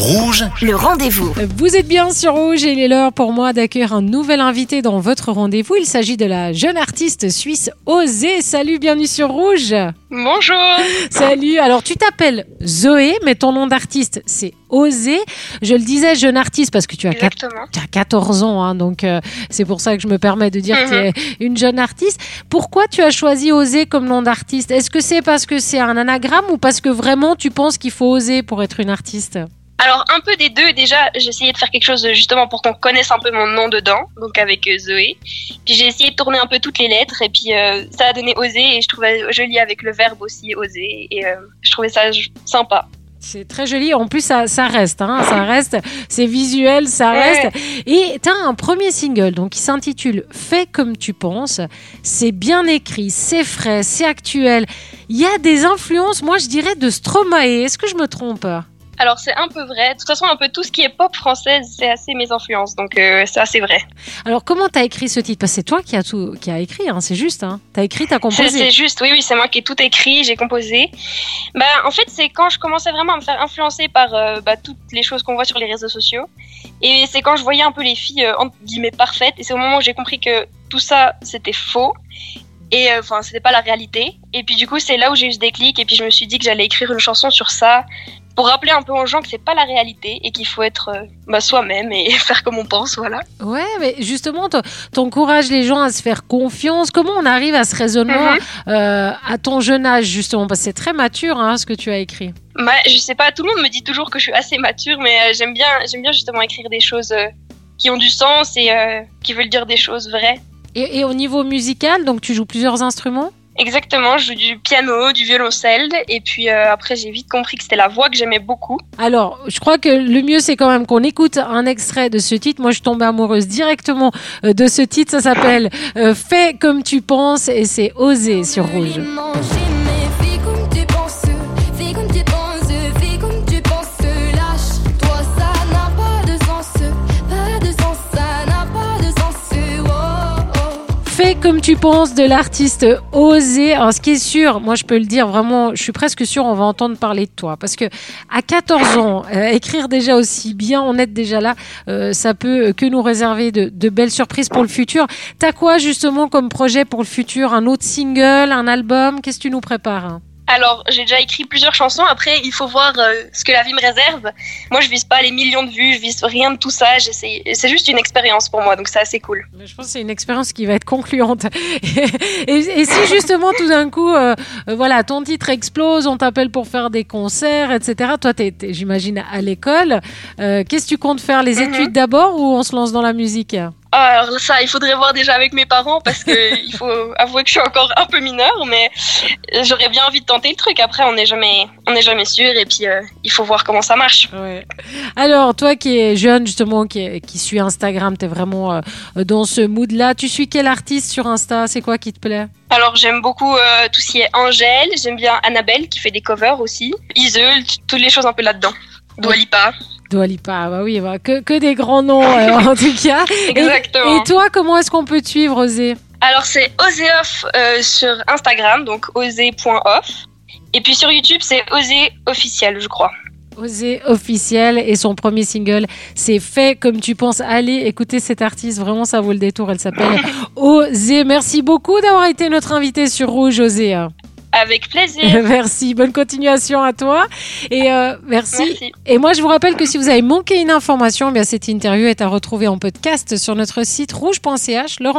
Rouge, Le rendez-vous. Vous êtes bien sur Rouge et il est l'heure pour moi d'accueillir un nouvel invité dans votre rendez-vous. Il s'agit de la jeune artiste suisse Osée. Salut, bienvenue sur Rouge. Bonjour. Salut. Alors, tu t'appelles Zoé, mais ton nom d'artiste, c'est Osée. Je le disais, jeune artiste, parce que tu as, quat- Exactement. tu as 14 ans, hein, donc euh, c'est pour ça que je me permets de dire que tu es une jeune artiste. Pourquoi tu as choisi Osée comme nom d'artiste? Est-ce que c'est parce que c'est un anagramme ou parce que vraiment tu penses qu'il faut oser pour être une artiste? Alors un peu des deux. Déjà, j'ai essayé de faire quelque chose justement pour qu'on connaisse un peu mon nom dedans, donc avec euh, Zoé. Puis j'ai essayé de tourner un peu toutes les lettres et puis euh, ça a donné oser et je trouvais joli avec le verbe aussi oser et euh, je trouvais ça sympa. C'est très joli. En plus, ça, ça reste, hein, ça reste. C'est visuel, ça reste. Et tu as un premier single, donc qui s'intitule Fais comme tu penses. C'est bien écrit, c'est frais, c'est actuel. Il y a des influences, moi je dirais, de Stromae. Est-ce que je me trompe? Alors c'est un peu vrai. De toute façon, un peu tout ce qui est pop française, c'est assez mes influences, donc euh, c'est vrai. Alors, comment tu as écrit ce titre? Parce que c'est toi qui as tout, qui a écrit, hein, c'est juste. Hein. Tu as écrit, tu as C'est composé. c'est juste, oui, oui, c'est moi qui ai tout écrit, j'ai composé. Bah, en fait, c'est quand je commençais vraiment à me faire influencer par euh, bah, toutes les choses qu'on voit sur les réseaux sociaux. Et c'est quand je voyais un peu les filles, euh, entre guillemets, parfaites. Et c'est au moment où j'ai compris que tout ça, c'était faux. Et euh, enfin, c'était pas la réalité. Et puis, du coup, c'est là où j'ai eu ce déclic. Et puis, je me suis dit que j'allais écrire une chanson sur ça. Pour rappeler un peu aux gens que c'est pas la réalité et qu'il faut être euh, bah, soi-même et faire comme on pense, voilà. Ouais, mais justement, tu encourages les gens à se faire confiance. Comment on arrive à ce raisonnement Mhm. euh, à ton jeune âge, justement? Parce que c'est très mature, hein, ce que tu as écrit. Bah, je sais pas, tout le monde me dit toujours que je suis assez mature, mais euh, j'aime bien, bien justement écrire des choses euh, qui ont du sens et qui veulent dire des choses vraies. Et, et au niveau musical, donc tu joues plusieurs instruments? Exactement, je joue du piano, du violoncelle, et puis euh, après j'ai vite compris que c'était la voix que j'aimais beaucoup. Alors, je crois que le mieux, c'est quand même qu'on écoute un extrait de ce titre. Moi, je suis tombée amoureuse directement euh, de ce titre. Ça s'appelle euh, Fais comme tu penses et c'est Oser sur Rouge. Comme tu penses de l'artiste Oser. Alors, ce qui est sûr, moi, je peux le dire vraiment, je suis presque sûre, on va entendre parler de toi. Parce que à 14 ans, euh, écrire déjà aussi bien, en être déjà là, euh, ça peut que nous réserver de, de belles surprises pour le futur. T'as quoi, justement, comme projet pour le futur? Un autre single, un album? Qu'est-ce que tu nous prépares Alors j'ai déjà écrit plusieurs chansons, après il faut voir euh, ce que la vie me réserve. Moi je vise pas les millions de vues, je vise rien de tout ça, j'essaie, c'est juste une expérience pour moi, donc c'est assez cool. Mais Je pense que c'est une expérience qui va être concluante. Et, et si justement tout d'un coup, euh, euh, voilà, ton titre explose, on t'appelle pour faire des concerts, etc. Toi, t'es, t'es, j'imagine, à l'école. Euh, qu'est-ce que tu comptes faire? Les Mhm. études d'abord ou on se lance dans la musique? Ah, alors ça, il faudrait voir déjà avec mes parents parce que il faut avouer que je suis encore un peu mineure, mais j'aurais bien envie de tenter le truc. Après, on n'est jamais, on n'est jamais sûr et puis euh, il faut voir comment ça marche. Ouais. Alors, toi qui es jeune, justement, qui, est- qui suit Instagram, t'es vraiment euh, dans ce mood-là. Tu suis quel artiste sur Insta? C'est quoi qui te plaît? Alors j'aime beaucoup euh, tout ce qui est Angèle, j'aime bien Annabelle qui fait des covers aussi, Iseul, t- toutes les choses un peu là-dedans. Dua Lipa. Dua Lipa, bah oui, bah, que, que des grands noms euh, en tout cas. Exactement. Et, toi, comment est-ce qu'on peut te suivre, Osé Alors c'est Oseoff euh, sur Instagram, donc osé.off. Et puis sur YouTube, c'est Osé officiel, je crois. Osé officiel et son premier single, c'est fait comme tu penses. Allez, écoutez cet artiste, vraiment ça vaut le détour. Elle s'appelle Osé. Merci beaucoup d'avoir été notre invité sur Rouge, Osé. Avec plaisir. merci, bonne continuation à toi et euh, merci. Merci. Et moi, je vous rappelle que si vous avez manqué une information, eh bien cette interview est à retrouver en podcast sur notre site rouge.ch. Le